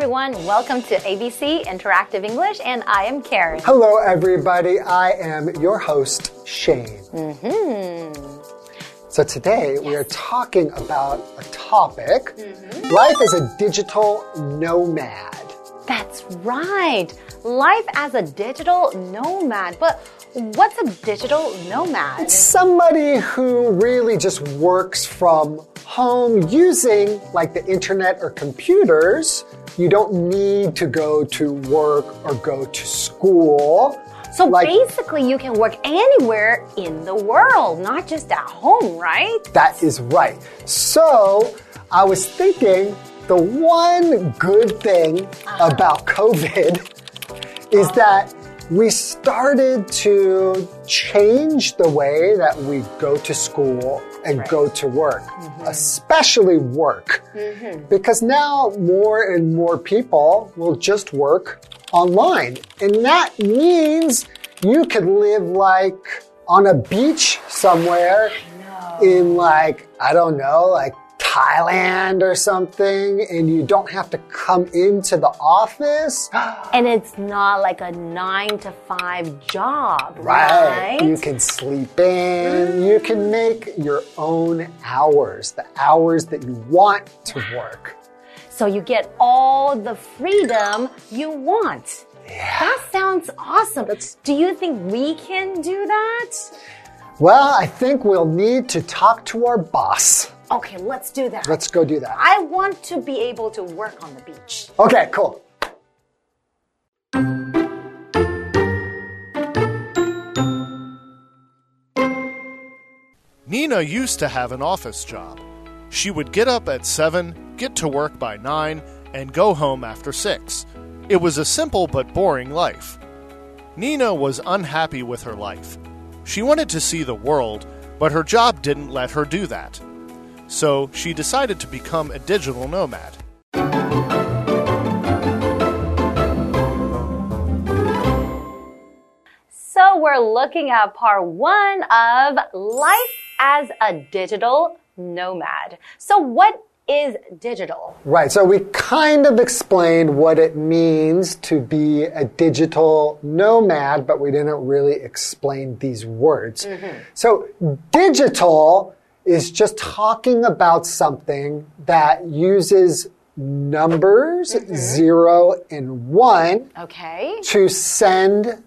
everyone. Welcome to ABC Interactive English, and I am Karen. Hello, everybody. I am your host, Shane. Mm-hmm. So today we are talking about a topic life as a digital nomad. That's right. Life as a digital nomad. But what's a digital nomad? Somebody who really just works from home using like the internet or computers. You don't need to go to work or go to school. So Like- basically, you can work anywhere in the world, not just at home, right? That is right. So I was thinking the one good thing uh-huh. about COVID is that we started to change the way that we go to school and go to work, mm-hmm. especially work. Mm-hmm. Because now more and more people will just work online. And that means you could live like on a beach somewhere in like, I don't know, like Thailand or something, and you don't have to come into the office. And it's not like a nine to five job, Right. right? You can sleep in, you can make your own hours, the hours that you want to work. So you get all the freedom you want. That sounds awesome. Do you think we can do that? Well, I think we'll need to talk to our boss. Okay, let's do that. Let's go do that. I want to be able to work on the beach. Okay, cool. Nina used to have an office job. She would get up at 7, get to work by 9, and go home after 6. It was a simple but boring life. Nina was unhappy with her life. She wanted to see the world, but her job didn't let her do that. So she decided to become a digital nomad. So we're looking at part one of life as a digital nomad. So what is digital? Right, so we kind of explained what it means to be a digital nomad, but we didn't really explain these words. Mm-hmm. So, digital is just talking about something that uses numbers, mm-hmm. zero and one, Okay. to send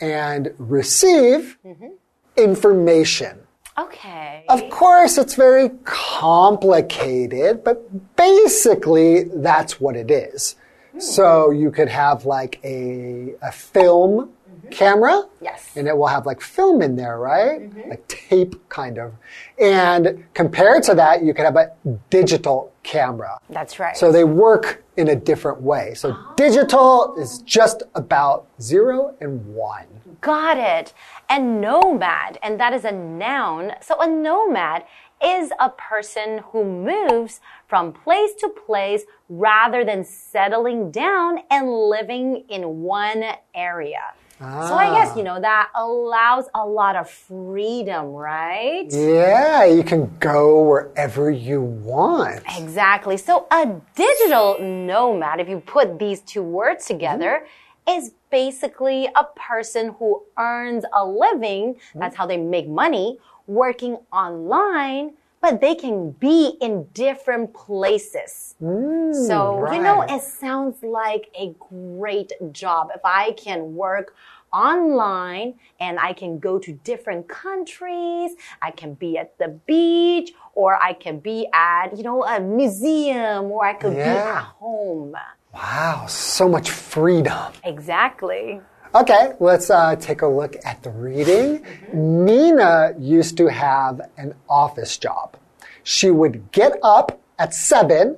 and receive mm-hmm. information. Okay. Of course, it's very complicated, but basically, that's what it is. Hmm. So you could have like a, a film camera. Yes. And it will have like film in there, right? Mm-hmm. Like tape, kind of. And compared to that, you could have a digital camera. That's right. So they work in a different way. So ah. digital is just about zero and one. Got it. And nomad, and that is a noun. So a nomad is a person who moves from place to place rather than settling down and living in one area. So I guess, you ah. know, that allows a lot of freedom, right? Yeah, you can go wherever you want. Exactly. So a digital nomad, if you put these two words together, mm-hmm. is basically a person who earns a living. Mm-hmm. That's how they make money working online, but they can be in different places. Mm, so, you know, it sounds like a great job. If I can work online and I can go to different countries, I can be at the beach, or I can be at, you know, a museum, or I could be at home. Wow, so much freedom. Exactly. Okay, let's uh, take a look at the reading. Nina used to have an office job. She would get up at seven,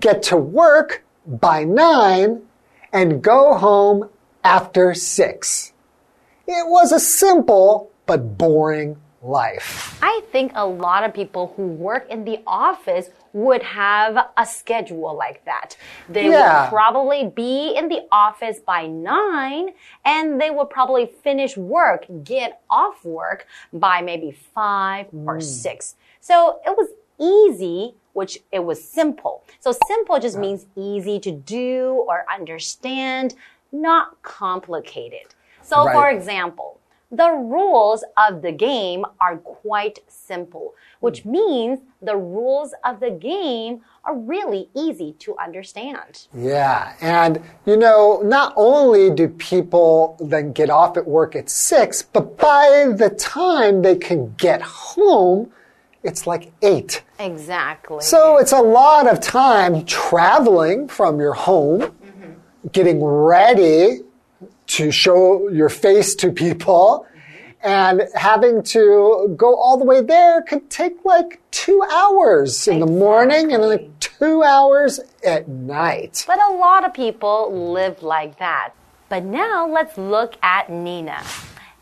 get to work by nine, and go home after six. It was a simple but boring life. I think a lot of people who work in the office would have a schedule like that. They Yeah. would probably be in the office by nine and they would probably finish work, get off work by maybe five or mm. six. So it was easy, which it was simple. So simple just means easy to do or understand, not complicated. So Right. for example, the rules of the game are quite simple, which hmm. means the rules of the game are really easy to understand. Yeah, and you know, not only do people then get off at work at six, but by the time they can get home, it's like eight. Exactly. So it's a lot of time traveling from your home, mm-hmm. getting ready to show your face to people, and having to go all the way there could take like two hours in the morning and like two hours at night. But a lot of people live like that. But now let's look at Nina.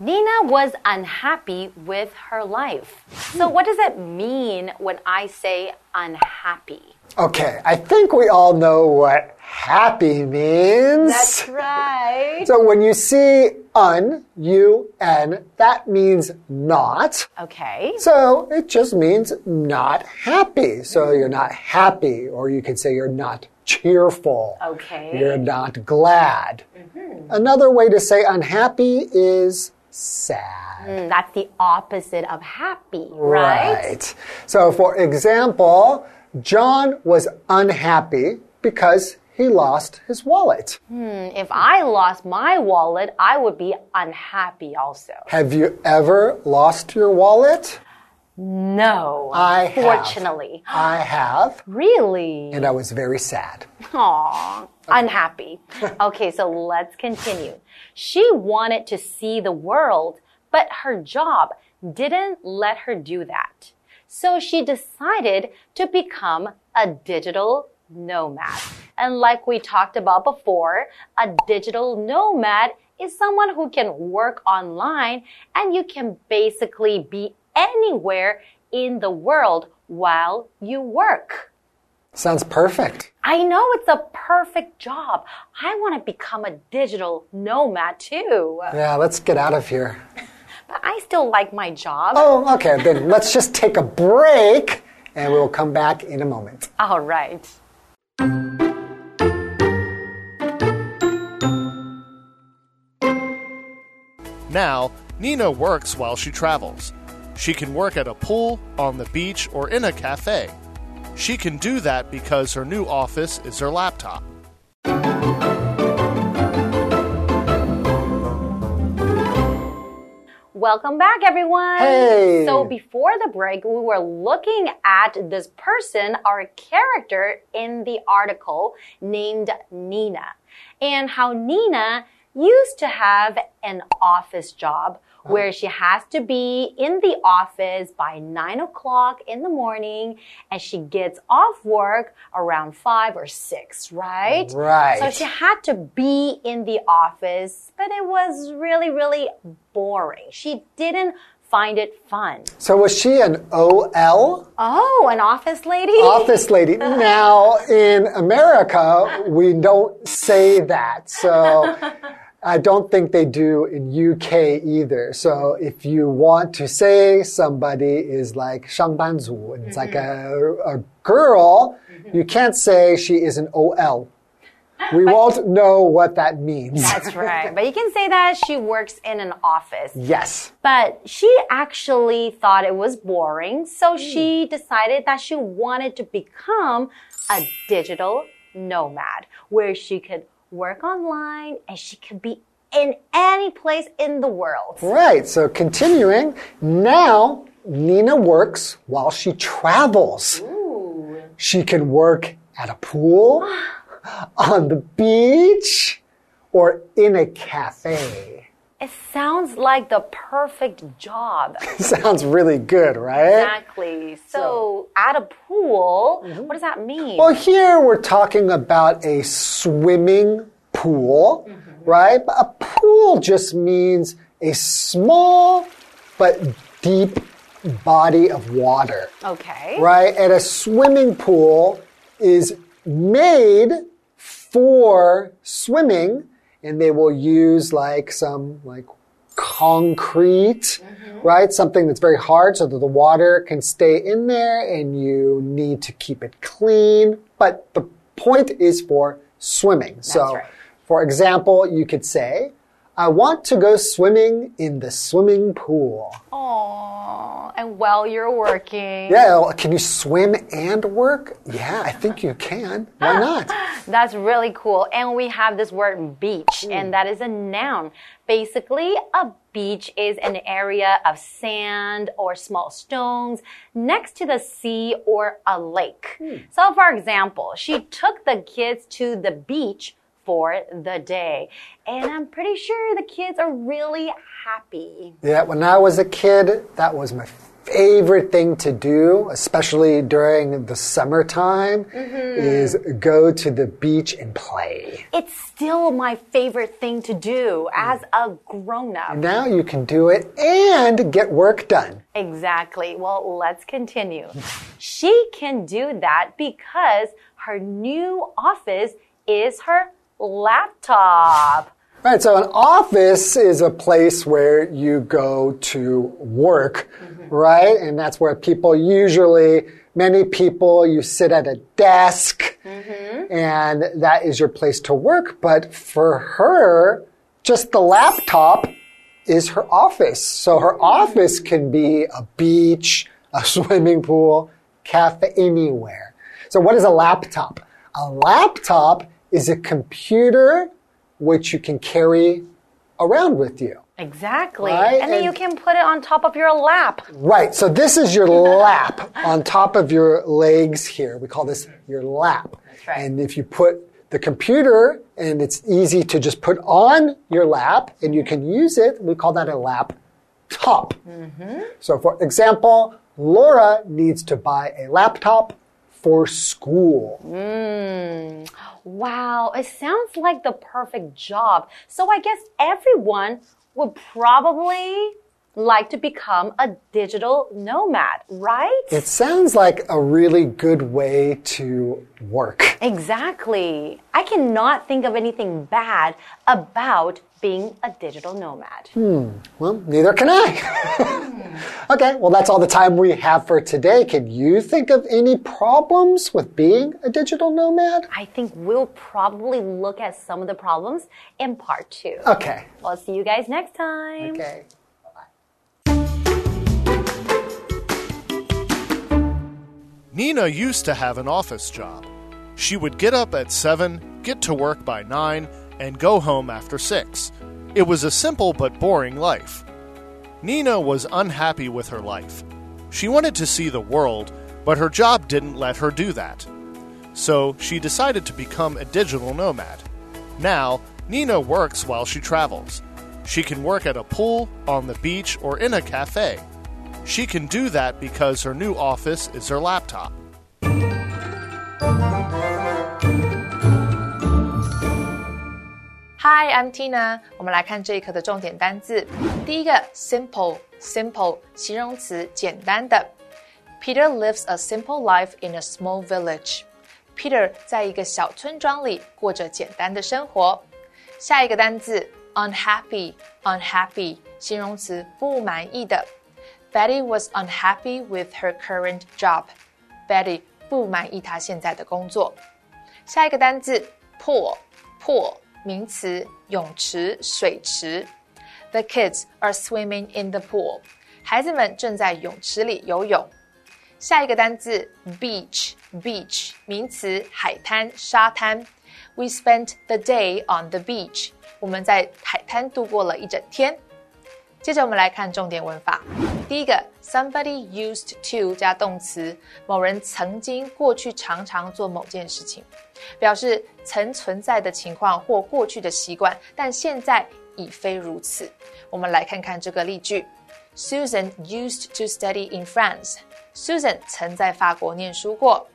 Nina was unhappy with her life. So, hmm. what does it mean when I say unhappy? Okay, I think we all know what happy means. That's right. So when you see un, U, N, that means not. Okay. So it just means not happy. So you're not happy, or you could say you're not cheerful. Okay. You're not glad. Another way to say unhappy is sad. Mm, That's the opposite of happy, right? So, for example, John was unhappy because he lost his wallet. Hmm, if I lost my wallet, I would be unhappy also. Have you ever lost your wallet? No. I have. Fortunately. I have, Really? and I was very sad. Aw, unhappy. Okay, so let's continue. She wanted to see the world, but her job didn't let her do that. So she decided to become a digital nomad. And like we talked about before, a digital nomad is someone who can work online and you can basically be anywhere in the world while you work. Sounds perfect. I know it's a perfect job. I want to become a digital nomad too. Yeah, let's get out of here. But I still like my job. Oh, okay, then let's just take a break and we'll come back in a moment. All right. Now, Nina works while she travels. She can work at a pool, on the beach, or in a cafe. She can do that because her new office is her laptop. Welcome back, everyone. Hey. So before the break, we were looking at this person, our character in the article named Nina, and how Nina used to have an office job where she has to be in the office by nine o'clock in the morning and she gets off work around five or six, right? Right. So she had to be in the office, but it was really, really boring. She didn't find it fun. So, was she an OL? Oh, an office lady? office lady. Now, in America, we don't say that. So, I don't think they do in UK either. So, if you want to say somebody is like 上班族, and it's like a, a girl, you can't say she is an OL. We won't know what that means. That's right. But you can say that she works in an office. yes. But she actually thought it was boring, so she decided that she wanted to become a digital nomad where she could work online and she could be in any place in the world. Right. So continuing, now Nina works while she travels. Ooh. She can work at a pool, on the beach, or in a cafe. It sounds like the perfect job. Sounds really good, right? Exactly. So, at a pool, mm-hmm. what does that mean? Well, here we're talking about a swimming pool, mm-hmm. right? But a pool just means a small but deep body of water. okay. right? And a swimming pool is made for swimming, and they will use like some like concrete, mm-hmm. right? Something that's very hard so that the water can stay in there and you need to keep it clean. But the point is for swimming. so, right. for example, you could say, I want to go swimming in the swimming pool. Oh, and while you're working. Yeah, can you swim and work? Yeah, I think you can. Why not? That's really cool. And we have this word beach, and that is a noun. Basically, a beach is an area of sand or small stones next to the sea or a lake. Hmm. So, for example, she took the kids to the beach for the day. And I'm pretty sure the kids are really happy. Yeah, when I was a kid, that was my favorite thing to do, especially during the summertime, mm-hmm. is go to the beach and play. It's still my favorite thing to do mm. as a grown up. Now you can do it and get work done. Exactly. Well, let's continue. She can do that because her new office is her laptop. Right, so an office is a place where you go to work, mm-hmm. right? And that's where people usually, many people, you sit at a desk mm-hmm. and that is your place to work. But for her, just the laptop is her office. So her mm-hmm. office can be a beach, a swimming pool, cafe, anywhere. So what is a laptop? A laptop is a computer which you can carry around with you. Exactly. Right, And then you can put it on top of your lap. Right. So this is your lap on top of your legs here. We call this your lap. right. And if you put the computer and it's easy to just put on your lap and you can use it, we call that a lap laptop. Mm-hmm. So for example, Laura needs to buy a laptop for school. Hmm. Wow, it sounds like the perfect job. So I guess everyone would probably like to become a digital nomad, right? It sounds like a really good way to work. Exactly. I cannot think of anything bad about being a digital nomad. Hmm. Well, neither can I. okay, well, that's all the time we have for today. Can you think of any problems with being a digital nomad? I think we'll probably look at some of the problems in part two. Okay. I'll see you guys next time. Okay. Nina used to have an office job. She would get up at 7, get to work by 9, and go home after 6. It was a simple but boring life. Nina was unhappy with her life. She wanted to see the world, but her job didn't let her do that. So she decided to become a digital nomad. Now, Nina works while she travels. She can work at a pool, on the beach, or in a cafe. She can do that because her new office is her laptop. Hi, I'm Tina。我们来看这一课的重点单字。第一个，simple，simple，形容词，简单的。Peter lives a simple life in a small village. Peter 在一个小村庄里过着简单的生活。下一个单字，unhappy，unhappy，形容词，不满意的。 Betty was unhappy with her current job. Betty 不满意她现在的工作。下一个单字，pool，pool，名词，泳池、水池。The kids are swimming in the pool. 孩子们正在泳池里游泳。下一个单字，beach，beach，名词，海滩、沙滩。We spent the day on the beach. 我们在海滩度过了一整天。 接着我们来看重点文法。第一个，somebody used to 加动词，某人曾经、过去常常做某件事情，表示曾存在的情况或过去的习惯，但现在已非如此。我们来看看这个例句：Susan used to study in France. Susan 曾在法国念书过。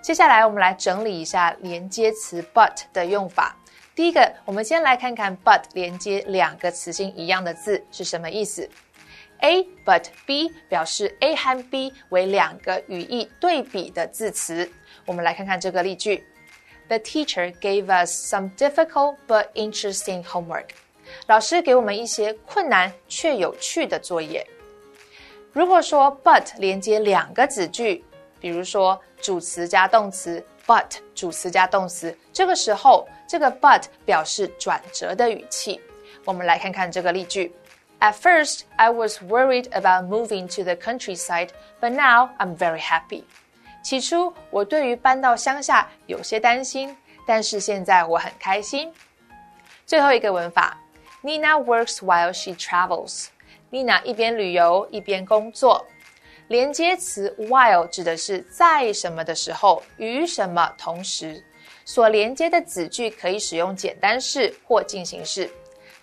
接下来我们来整理一下连接词 but 的用法。第一个，我们先来看看 but 连接两个词性一样的字是什么意思。A but B 表示 A 和 B 为两个语义对比的字词。我们来看看这个例句：The teacher gave us some difficult but interesting homework. 老师给我们一些困难却有趣的作业。如果说 but 连接两个子句，比如说主词加动词，but 主词加动词，这个时候这个 but 表示转折的语气。我们来看看这个例句。At first, I was worried about moving to the countryside, but now I'm very happy. 起初，我对于搬到乡下有些担心，但是现在我很开心。最后一个文法，Nina works while she travels. Nina 一边旅游一边工作。连接词 while 指的是在什么的时候，与什么同时。所连接的子句可以使用简单式或进行式。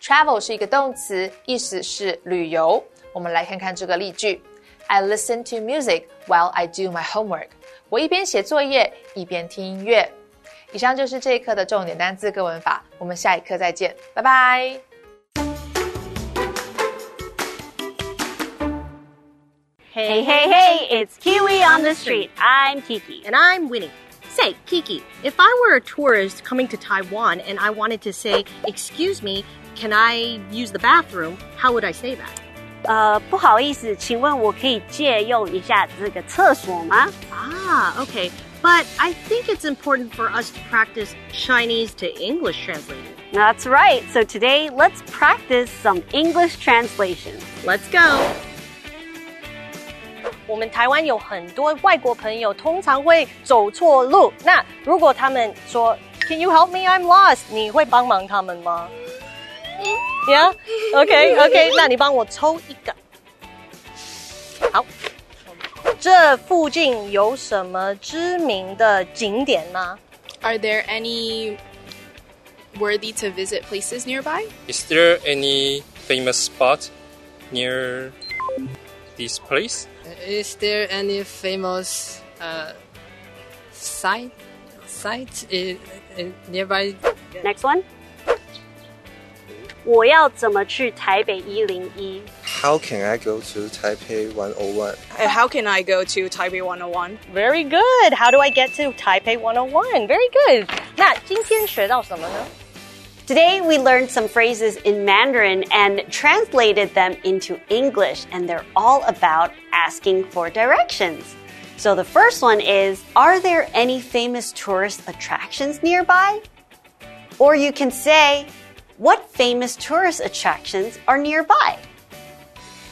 Travel 是一个动词，意思是旅游。我们来看看这个例句：I listen to music while I do my homework。我一边写作业一边听音乐。以上就是这一课的重点单词跟文法，我们下一课再见，拜拜。Hey, hey, hey, it's Kiwi on the street. I'm Kiki. And I'm Winnie. Say, Kiki, if I were a tourist coming to Taiwan and I wanted to say, Excuse me, can I use the bathroom? How would I say that? 呃，不好意思，请问我可以借用一下这个厕所吗？ Ah, okay. But I think it's important for us to practice Chinese to English translating. That's right. So today, let's practice some English translations. Let's go. 我们台湾有很多外国朋友，通常会走错路。那如果他们说 "Can you help me? I'm lost"，你会帮忙他们吗？Yeah, OK, OK，那你帮我抽一个。好，这附近有什么知名的景点吗？ Are there any worthy to visit places nearby? Is there any famous spot near this place? Is there any famous uh, site site in, in nearby? Next one. 我要怎么去台北一零一？ How can I go to Taipei 101? And how can I go to Taipei 101? Very good. How do I get to Taipei 101? Very good. 那今天学到什么呢？ Today we learned some phrases in Mandarin and translated them into English, and they're all about asking for directions. So the first one is Are there any famous tourist attractions nearby? Or you can say, What famous tourist attractions are nearby?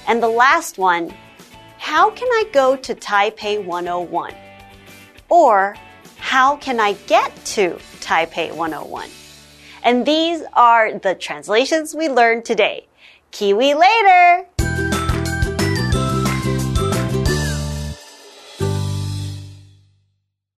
And the last one, How can I go to Taipei 101? Or How can I get to Taipei 101? And these are the translations we learned today. Kiwi later!